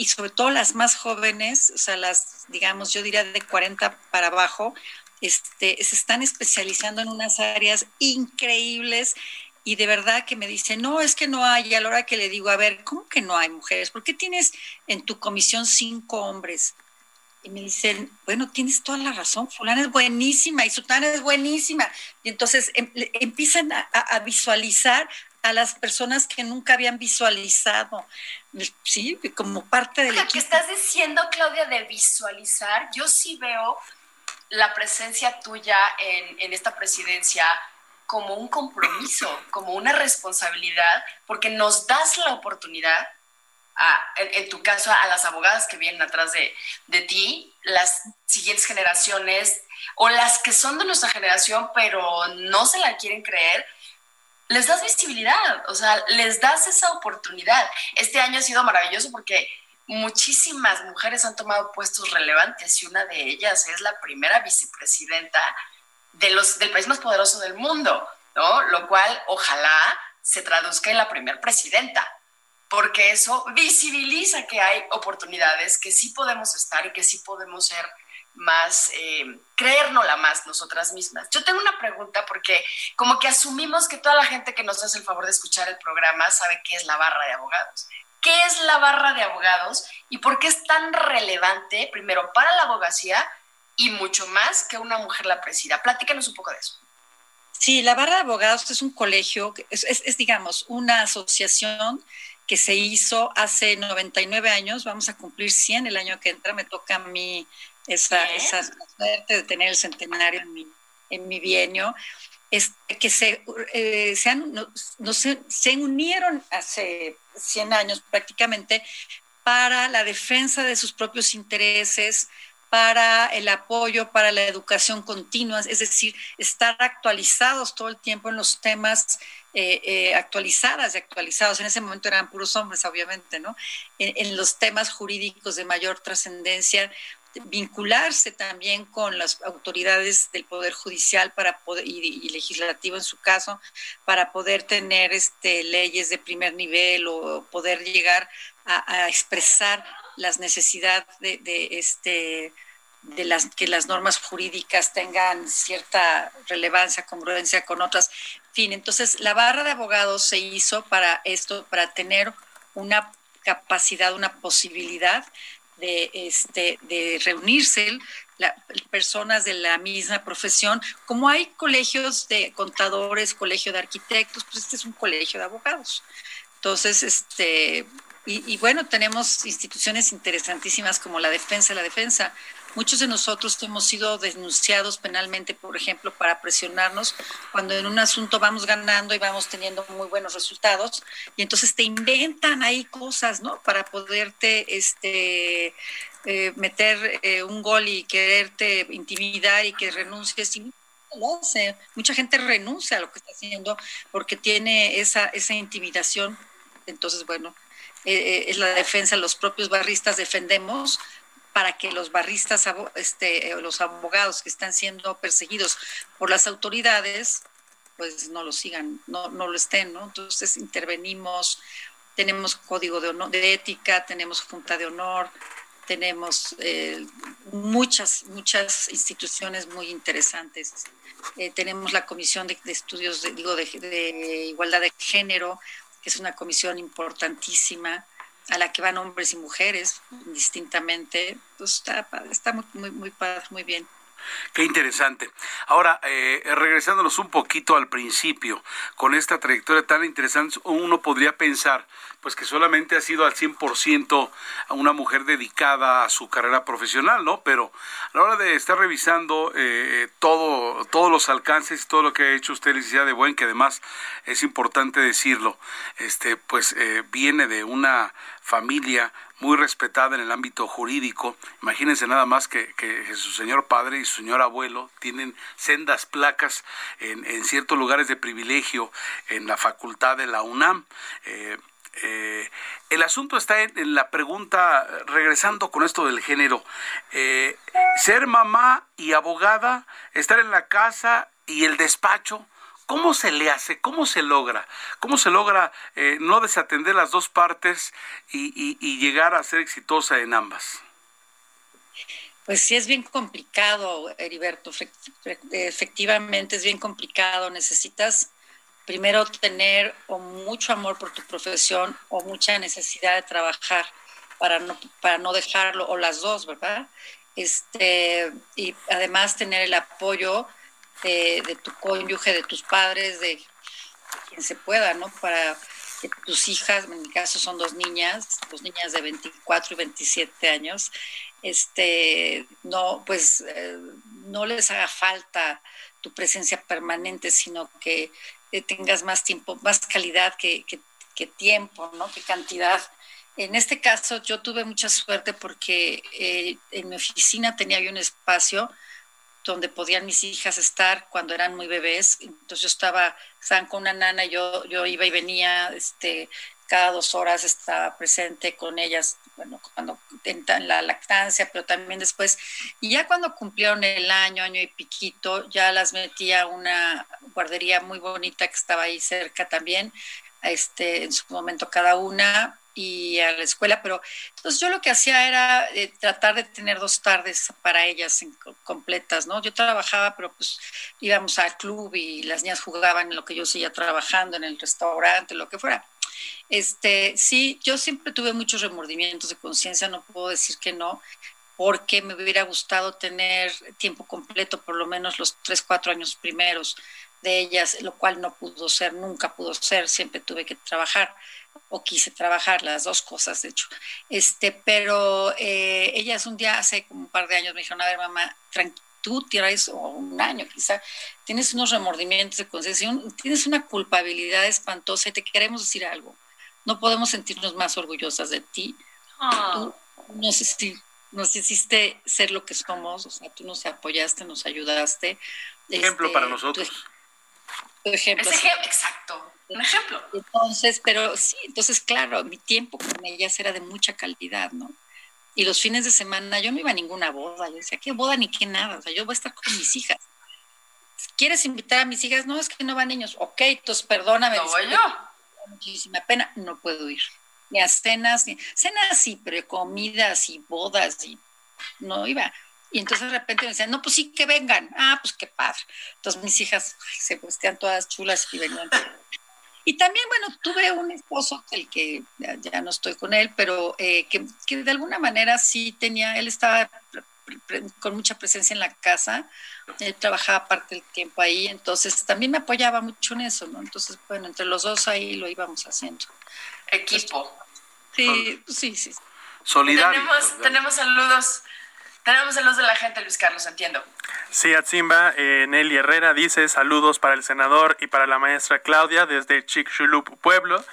y sobre todo las más jóvenes, o sea, las, digamos, yo diría de 40 para abajo, este, se están especializando en unas áreas increíbles y de verdad que me dicen, no, es que no hay, y a la hora que le digo, a ver, ¿cómo que no hay mujeres? ¿Por qué tienes en tu comisión cinco hombres? Y me dicen, bueno, tienes toda la razón, fulana es buenísima y sutana es buenísima. Y entonces em, empiezan a, visualizar a las personas que nunca habían visualizado, sí, como parte del Lo que estás diciendo, Claudia, de visualizar, yo sí veo la presencia tuya en, esta presidencia como un compromiso, como una responsabilidad, porque nos das la oportunidad, en, tu caso, a las abogadas que vienen atrás de, de ti, las siguientes generaciones o las que son de nuestra generación, pero no se la quieren creer, les das visibilidad, o sea, les das esa oportunidad. Este año ha sido maravilloso porque muchísimas mujeres han tomado puestos relevantes y una de ellas es la primera vicepresidenta de los, del país más poderoso del mundo, ¿no? Lo cual ojalá se traduzca en la primera presidenta, porque eso visibiliza que hay oportunidades, que sí podemos estar y que sí podemos ser más, eh, creérnosla más nosotras mismas. Yo tengo una pregunta porque como que asumimos que toda la gente que nos hace el favor de escuchar el programa sabe qué es la barra de abogados. ¿Qué es la barra de abogados y por qué es tan relevante, primero, para la abogacía y mucho más que una mujer la presida? Platícanos un poco de eso. Sí, la barra de abogados es un colegio, es, es, digamos, una asociación que se hizo hace 99 años, vamos a cumplir 100 el año que entra, me toca a mí esa, esa suerte de tener el centenario en mi, en mi bienio que se, eh, se, no, se, unieron hace 100 años prácticamente para la defensa de sus propios intereses, para el apoyo, para la educación continua, es decir, estar actualizados todo el tiempo en los temas eh, eh, actualizadas y actualizados. En ese momento eran puros hombres, obviamente, ¿no? en los temas jurídicos de mayor trascendencia vincularse también con las autoridades del poder judicial para poder y, legislativo en su caso para poder tener este leyes de primer nivel o poder llegar a, expresar las necesidades de, este de las que las normas jurídicas tengan cierta relevancia, congruencia con otras. Fin, entonces la barra de abogados se hizo para esto, para tener una capacidad, una posibilidad de, este, de reunirse personas de la misma profesión. Como hay colegios de contadores, colegio de arquitectos, pues este es un colegio de abogados. Entonces, este, y bueno, tenemos instituciones interesantísimas como la defensa, la defensa Muchos de nosotros hemos sido denunciados penalmente, por ejemplo, para presionarnos cuando en un asunto vamos ganando y vamos teniendo muy buenos resultados y entonces te inventan ahí cosas, ¿no? Para poderte este, eh, meter eh, un gol y quererte intimidar y que renuncies y lo. Mucha gente renuncia a lo que está haciendo porque tiene esa, esa intimidación. Entonces, bueno, eh, es la defensa, los propios barristas defendemos para que los barristas, este, los abogados que están siendo perseguidos por las autoridades, pues no lo sigan, no, no lo estén, ¿no? Entonces intervenimos, tenemos código de, honor, de ética, tenemos junta de honor, tenemos eh, muchas, muchas instituciones muy interesantes. Eh, tenemos la Comisión de, Estudios, de, digo, de, de, Igualdad de Género, que es una comisión importantísima a la que van hombres y mujeres distintamente, pues está, está muy, muy, muy muy bien. Qué interesante. Ahora, eh, regresándonos un poquito al principio, con esta trayectoria tan interesante, uno podría pensar pues que solamente ha sido al 100% una mujer dedicada a su carrera profesional, ¿no? Pero a la hora de estar revisando eh, todo, todos los alcances y todo lo que ha hecho usted, licenciada de Buen, que además es importante decirlo, este, pues eh, viene de una familia muy respetada en el ámbito jurídico. Imagínense nada más que, su señor padre y su señor abuelo tienen sendas placas en, en ciertos lugares de privilegio en la facultad de la UNAM. Eh, eh, el asunto está en, la pregunta, regresando con esto del género, eh, ser mamá y abogada, estar en la casa y el despacho, ¿cómo se le hace? ¿Cómo se logra? ¿Cómo se logra eh, no desatender las dos partes y, llegar a ser exitosa en ambas? Pues sí, es bien complicado, Heriberto. Efectivamente, es bien complicado. Necesitas primero tener o mucho amor por tu profesión o mucha necesidad de trabajar para no, para no dejarlo, o las dos, ¿verdad? Este, y además tener el apoyo de, tu cónyuge, de tus padres, de quien se pueda, ¿no? Para que tus hijas, en mi caso son dos niñas, dos niñas de 24 y 27 años, este, no, pues eh, no les haga falta tu presencia permanente, sino que tengas más tiempo, más calidad que, tiempo, ¿no? Que cantidad. En este caso yo tuve mucha suerte porque eh, en mi oficina tenía yo un espacio donde podían mis hijas estar cuando eran muy bebés. Entonces yo estaba, estaban con una nana, yo, yo iba y venía, este, cada dos horas estaba presente con ellas, bueno, cuando en la lactancia, pero también después. Y ya cuando cumplieron el año, año y piquito, ya las metía a una guardería muy bonita que estaba ahí cerca también, este, en su momento cada una, y a la escuela, pero entonces yo lo que hacía era eh, tratar de tener dos tardes para ellas completas, ¿no? Yo trabajaba, pero pues íbamos al club y las niñas jugaban en lo que yo seguía trabajando, en el restaurante, lo que fuera. Este, sí, yo siempre tuve muchos remordimientos de conciencia, no puedo decir que no, porque me hubiera gustado tener tiempo completo, por lo menos los tres, cuatro años primeros de ellas, lo cual no pudo ser, nunca pudo ser, siempre tuve que trabajar o quise trabajar, las dos cosas, de hecho. Este, pero eh, ellas un día, hace como un par de años, me dijeron, a ver, mamá, tú tienes, o un año quizá, tienes unos remordimientos de conciencia, tienes una culpabilidad espantosa y te queremos decir algo. No podemos sentirnos más orgullosas de ti. Ah. Tú nos, nos hiciste ser lo que somos, o sea, tú nos apoyaste, nos ayudaste. Ejemplo este, para nosotros. Tu, ejemplo. exacto. Un ejemplo. Entonces, pero sí, entonces, claro, mi tiempo con ellas era de mucha calidad, ¿no? Y los fines de semana yo no iba a ninguna boda. Yo decía, ¿qué boda ni qué nada? O sea, yo voy a estar con mis hijas. ¿Quieres invitar a mis hijas? No, es que no van niños. Ok, entonces perdóname. No voy yo. Muchísima pena, no puedo ir. Ni a cenas, ni cenas sí, pero comidas y bodas y no iba. Y entonces de repente me decían, no, pues sí, que vengan. Ah, pues qué padre. Entonces mis hijas se vestían todas chulas y venían. Y también, bueno, tuve un esposo, el que ya, ya no estoy con él, pero eh, que, que de alguna manera sí tenía, él estaba con mucha presencia en la casa, él trabajaba parte del tiempo ahí, entonces también me apoyaba mucho en eso, ¿no? Entonces, bueno, entre los dos ahí lo íbamos haciendo. Equipo. Sí, sí, sí. Solidario. Tenemos, tenemos saludos. Tenemos saludos de la gente, Luis Carlos, entiendo. Sí, Atzimba, eh, Nelly Herrera dice saludos para el senador y para la maestra Claudia desde Chicxulub, Pueblo.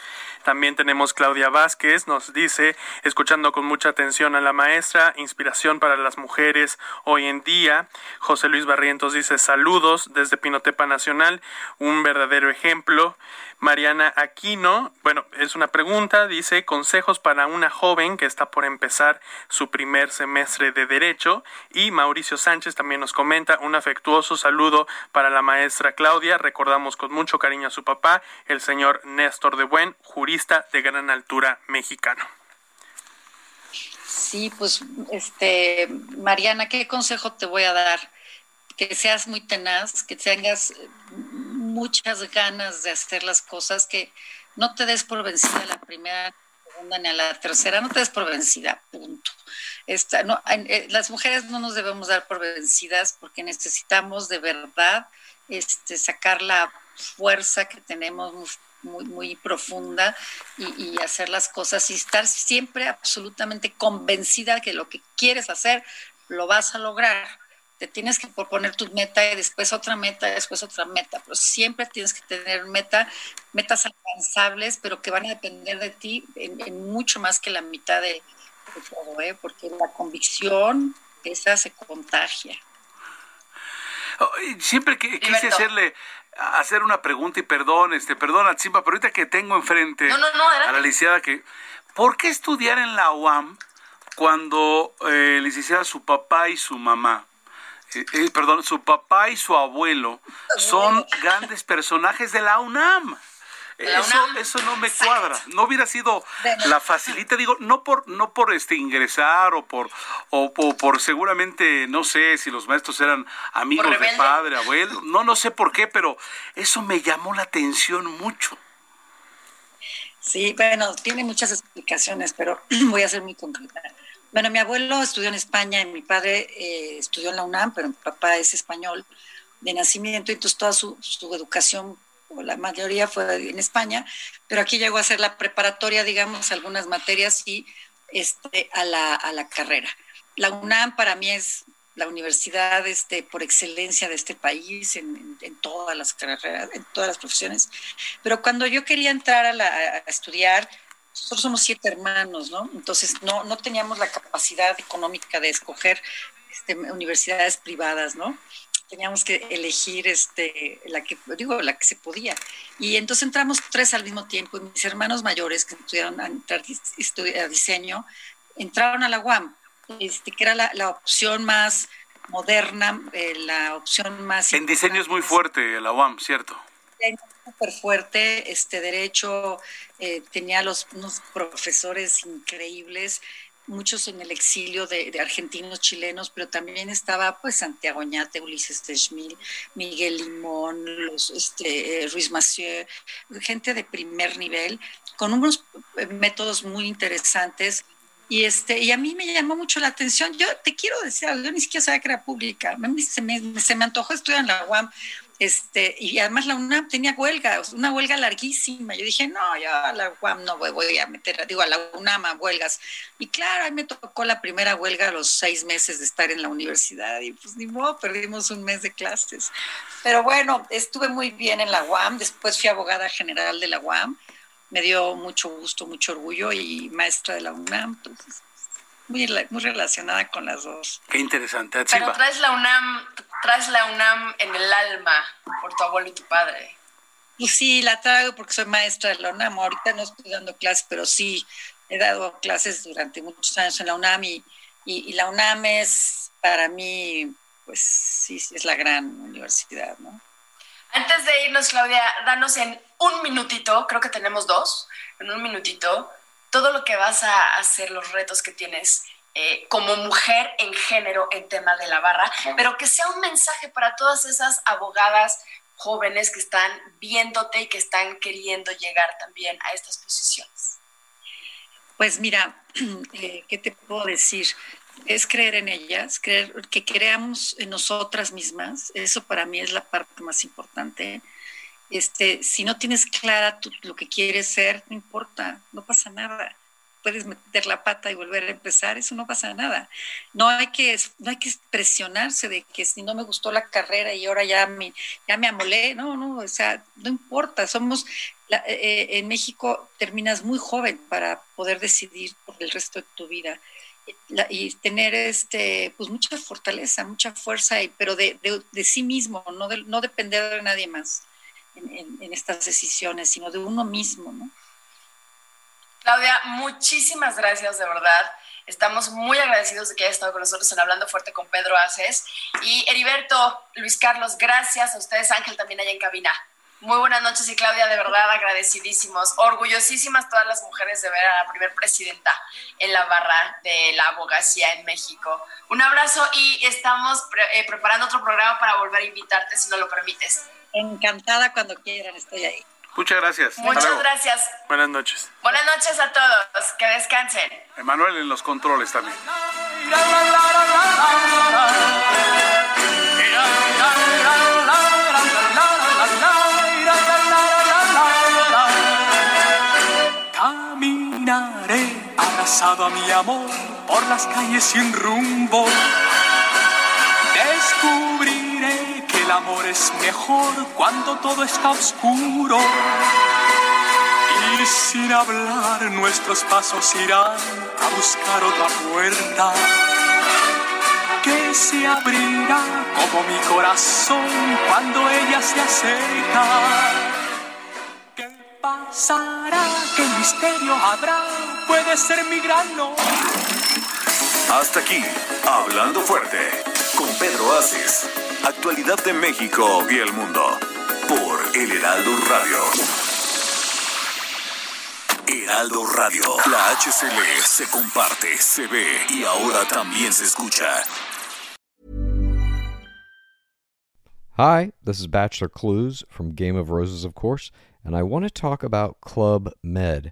También tenemos Claudia Vázquez, nos dice, escuchando con mucha atención a la maestra, inspiración para las mujeres hoy en día. José Luis Barrientos dice, saludos desde Pinotepa Nacional, un verdadero ejemplo. Mariana Aquino, bueno, es una pregunta, dice, consejos para una joven que está por empezar su primer semestre de Derecho. Y Mauricio Sánchez también nos comenta, un afectuoso saludo para la maestra Claudia. Recordamos con mucho cariño a su papá, el señor Néstor de Buen, jurista de gran altura mexicano. Sí, pues, este, Mariana, ¿qué consejo te voy a dar? Que seas muy tenaz, que tengas muchas ganas de hacer las cosas, que no te des por vencida la primera, segunda ni a la tercera, no te des por vencida, punto. Esta, no, eh, las mujeres no nos debemos dar por vencidas porque necesitamos de verdad este, sacar la fuerza que tenemos muy, muy profunda y, y, hacer las cosas y estar siempre absolutamente convencida que lo que quieres hacer lo vas a lograr. Te tienes que proponer tu meta y después otra meta, después otra meta, pero siempre tienes que tener meta, metas alcanzables, pero que van a depender de ti en, en mucho más que la mitad de, de todo, ¿eh? porque la convicción esa se contagia. Siempre que, quise hacerle hacer una pregunta y perdón, este, perdón, Atsimba, pero ahorita que tengo enfrente no, no, no, a la licenciada que, ¿por qué estudiar en la UAM cuando eh, licenciada su papá y su mamá? Eh, eh, perdón, su papá y su abuelo son grandes personajes de la UNAM. Eso, eso no me cuadra. No hubiera sido la facilita, digo, no por, no por este ingresar o por, o, o por seguramente, no sé si los maestros eran amigos de padre, abuelo, no, no sé por qué, pero eso me llamó la atención mucho. Sí, bueno, tiene muchas explicaciones, pero voy a ser muy concreta. Bueno, mi abuelo estudió en España y mi padre eh, estudió en la UNAM, pero mi papá es español de nacimiento, entonces toda su, su educación o la mayoría fue en España, pero aquí llegó a hacer la preparatoria, digamos, algunas materias y este, a, la, a la carrera. La UNAM para mí es la universidad este, por excelencia de este país en, en, en, todas las carreras, en todas las profesiones. Pero cuando yo quería entrar a, la, a estudiar, nosotros somos siete hermanos, ¿no? Entonces no, no teníamos la capacidad económica de escoger este, universidades privadas, ¿no? teníamos que elegir este, la que, digo, la que se podía. Y entonces entramos tres al mismo tiempo y mis hermanos mayores que estudiaron a, entrar, a diseño, entraron a la UAM, este, que era la, la opción más moderna, eh, la opción más... En diseño es muy fuerte la UAM, ¿cierto? Súper fuerte, este derecho eh, tenía los, unos profesores increíbles, muchos en el exilio de, de, argentinos, chilenos, pero también estaba pues Santiago Ñate, Ulises Techmil, Miguel Limón, los, este, Ruiz Massieu, gente de primer nivel, con unos métodos muy interesantes. Y, este, y a mí me llamó mucho la atención. Yo te quiero decir, yo ni siquiera sabía que era pública. Se me, se me antojó estudiar en la UAM este, y además la UNAM tenía huelga, una huelga larguísima. Yo dije, no, yo a la UAM no voy, voy, a meter, digo, a la UNAM a huelgas. Y claro, ahí me tocó la primera huelga a los seis meses de estar en la universidad y pues ni modo, perdimos un mes de clases. Pero bueno, estuve muy bien en la UAM, después fui abogada general de la UAM, me dio mucho gusto, mucho orgullo y maestra de la UNAM, entonces muy, muy relacionada con las dos. Qué interesante. Pero traes la UNAM, traes la UNAM en el alma por tu abuelo y tu padre. Y sí, la traigo porque soy maestra de la UNAM. Ahorita no estoy dando clases, pero sí he dado clases durante muchos años en la UNAM y, y, y la UNAM es para mí, pues sí, sí, es la gran universidad, ¿no? Antes de irnos, Claudia, danos en un minutito, creo que tenemos dos, en un minutito, todo lo que vas a hacer, los retos que tienes eh, como mujer en género en tema de la barra, pero que sea un mensaje para todas esas abogadas jóvenes que están viéndote y que están queriendo llegar también a estas posiciones. Pues mira, eh, ¿qué te puedo decir? Es creer en ellas, creer que creamos en nosotras mismas. Eso para mí es la parte más importante. Este, si no tienes clara lo que quieres ser, no importa, no pasa nada. Puedes meter la pata y volver a empezar, eso no pasa nada. No hay que, no hay que presionarse de que si no me gustó la carrera y ahora ya me, ya me amolé, no, no, o sea, no importa, somos, eh, eh, en México terminas muy joven para poder decidir por el resto de tu vida. y tener este pues mucha fortaleza, mucha fuerza, y, pero de, de, sí mismo, no, de, no depender de nadie más en, estas decisiones, sino de uno mismo, ¿no? Claudia, muchísimas gracias de verdad. Estamos muy agradecidos de que haya estado con nosotros en Hablando Fuerte con Pedro Aces. Y Heriberto, Luis Carlos, gracias a ustedes. Ángel también allá en cabina. Muy buenas noches y Claudia, de verdad agradecidísimos, orgullosísimas todas las mujeres de ver a la primer presidenta en la barra de la abogacía en México. Un abrazo y estamos eh, preparando otro programa para volver a invitarte si no lo permites. Encantada cuando quieran, estoy ahí. Muchas gracias. Muchas gracias. Buenas noches. Buenas noches a todos. Que descansen. Emanuel en los controles también. Caminaré abrazado a mi amor por las calles sin rumbo. Descubriré el amor es mejor cuando todo está oscuro. Y sin hablar nuestros pasos irán a buscar otra puerta que se abrirá como mi corazón cuando ella se acerca. ¿Qué pasará? ¿Qué misterio habrá? Puede ser mi gran no. Hasta aquí, hablando fuerte, con Pedro Aces. Actualidad de México y el mundo por El Heraldo Radio. Heraldo Radio, la HCL se comparte, se ve y ahora también se escucha. Hi, this is Bachelor Clues from Game of Roses, of course, and I want to talk about Club Med.